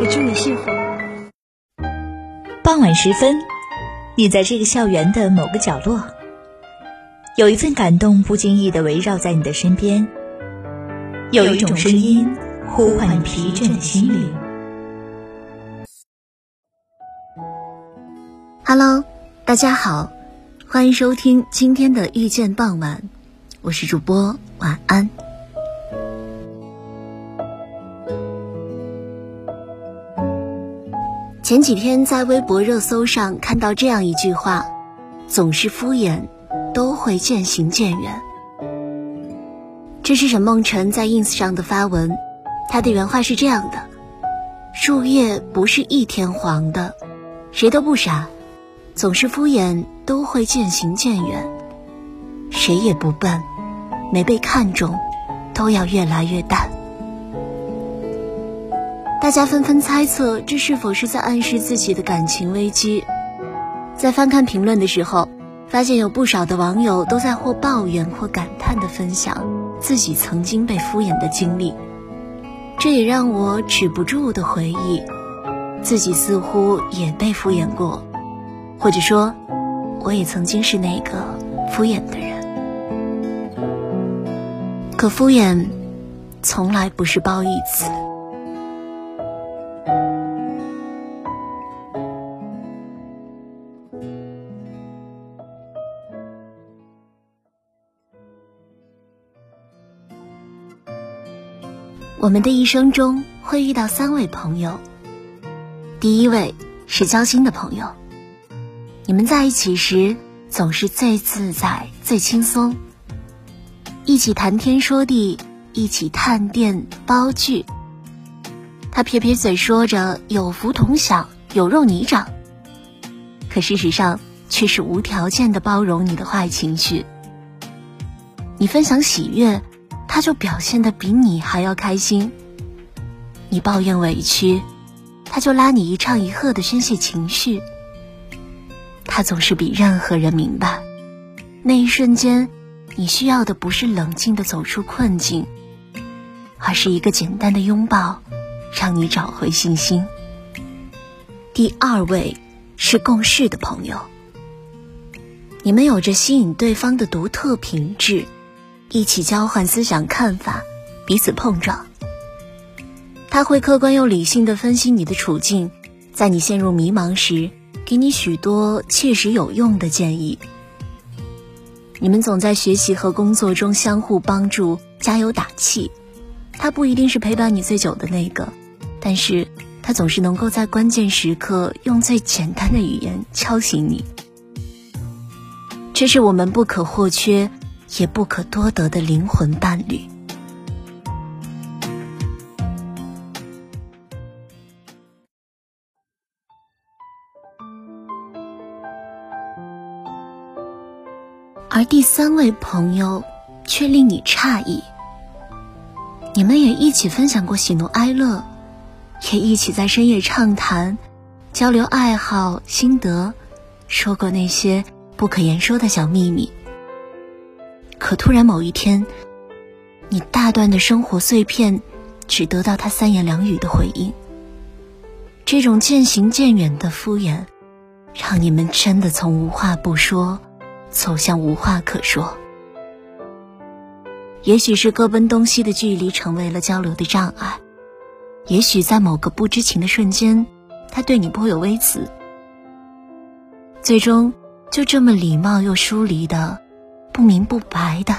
也祝你幸福。傍晚时分，你在这个校园的某个角落，有一份感动不经意的围绕在你的身边，有一种声音呼唤你疲倦的心灵。Hello，大家好，欢迎收听今天的遇见傍晚，我是主播晚安。前几天在微博热搜上看到这样一句话：“总是敷衍，都会渐行渐远。”这是沈梦辰在 ins 上的发文，他的原话是这样的：“树叶不是一天黄的，谁都不傻。”总是敷衍，都会渐行渐远。谁也不笨，没被看中，都要越来越淡。大家纷纷猜测，这是否是在暗示自己的感情危机？在翻看评论的时候，发现有不少的网友都在或抱怨或感叹的分享自己曾经被敷衍的经历。这也让我止不住的回忆，自己似乎也被敷衍过。或者说，我也曾经是那个敷衍的人。可敷衍，从来不是褒义词。我们的一生中会遇到三位朋友，第一位是交心的朋友。你们在一起时总是最自在、最轻松，一起谈天说地，一起探店煲剧。他撇撇嘴说着“有福同享，有肉你长”，可事实上却是无条件的包容你的坏情绪。你分享喜悦，他就表现的比你还要开心；你抱怨委屈，他就拉你一唱一和的宣泄情绪。他总是比任何人明白，那一瞬间，你需要的不是冷静的走出困境，而是一个简单的拥抱，让你找回信心。第二位是共事的朋友，你们有着吸引对方的独特品质，一起交换思想看法，彼此碰撞。他会客观又理性的分析你的处境，在你陷入迷茫时。给你许多切实有用的建议。你们总在学习和工作中相互帮助、加油打气。他不一定是陪伴你最久的那个，但是他总是能够在关键时刻用最简单的语言敲醒你。这是我们不可或缺，也不可多得的灵魂伴侣。而第三位朋友却令你诧异。你们也一起分享过喜怒哀乐，也一起在深夜畅谈、交流爱好心得，说过那些不可言说的小秘密。可突然某一天，你大段的生活碎片，只得到他三言两语的回应。这种渐行渐远的敷衍，让你们真的从无话不说。走向无话可说，也许是各奔东西的距离成为了交流的障碍，也许在某个不知情的瞬间，他对你颇有微词，最终就这么礼貌又疏离的、不明不白的，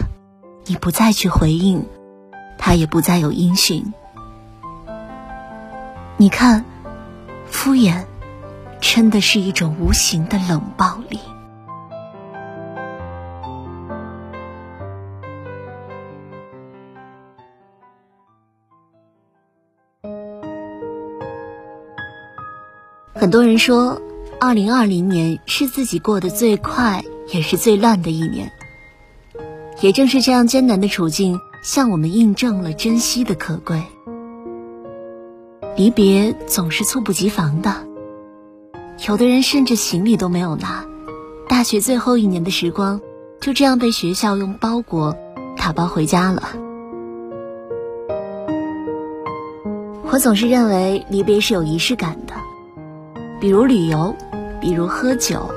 你不再去回应，他也不再有音讯。你看，敷衍，真的是一种无形的冷暴力。很多人说，二零二零年是自己过得最快也是最乱的一年。也正是这样艰难的处境，向我们印证了珍惜的可贵。离别总是猝不及防的，有的人甚至行李都没有拿，大学最后一年的时光就这样被学校用包裹打包回家了。我总是认为离别是有仪式感的，比如旅游，比如喝酒，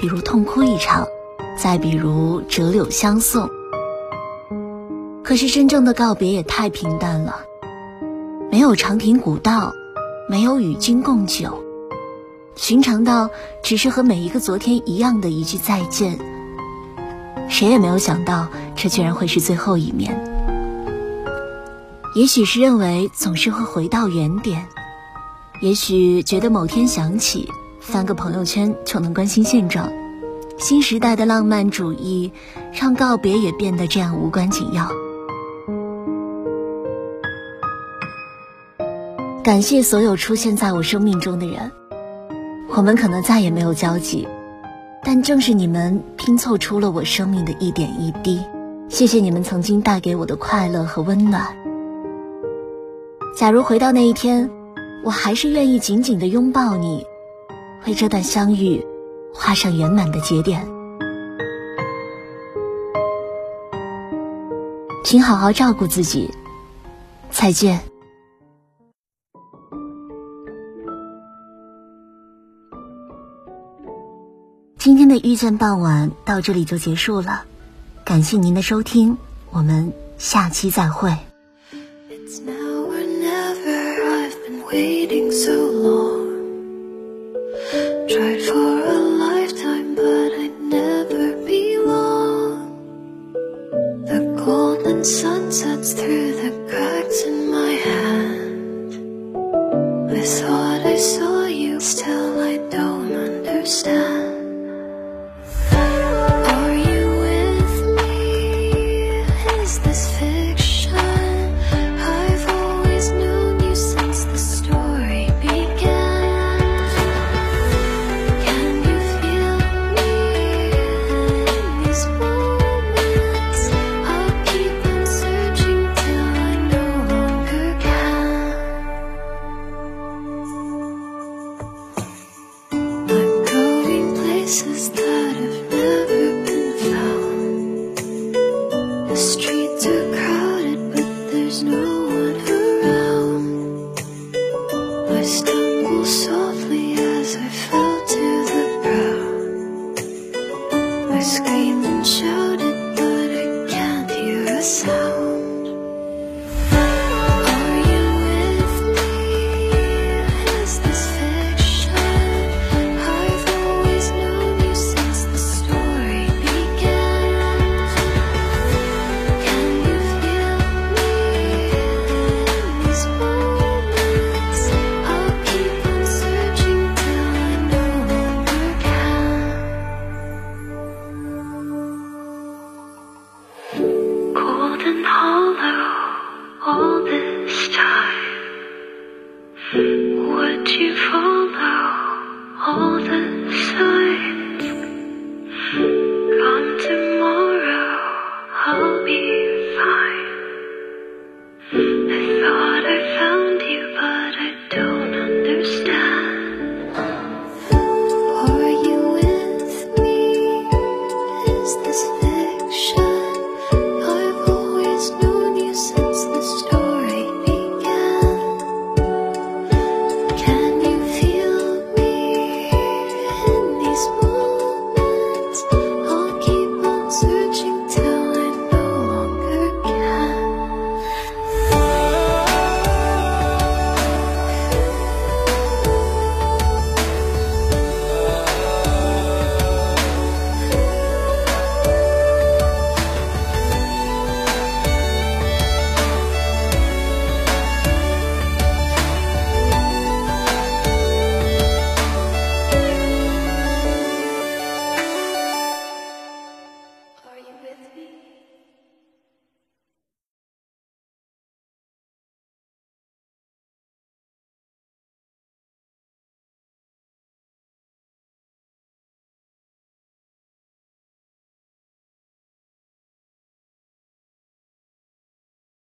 比如痛哭一场，再比如折柳相送。可是真正的告别也太平淡了。没有长亭古道，没有与君共酒，寻常到只是和每一个昨天一样的一句再见。谁也没有想到，这居然会是最后一面。也许是认为总是会回到原点，也许觉得某天想起，翻个朋友圈就能关心现状。新时代的浪漫主义，让告别也变得这样无关紧要。感谢所有出现在我生命中的人，我们可能再也没有交集，但正是你们拼凑出了我生命的一点一滴。谢谢你们曾经带给我的快乐和温暖。假如回到那一天，我还是愿意紧紧的拥抱你，为这段相遇画上圆满的节点。请好好照顾自己，再见。今天的遇见傍晚到这里就结束了，感谢您的收听，我们下期再会。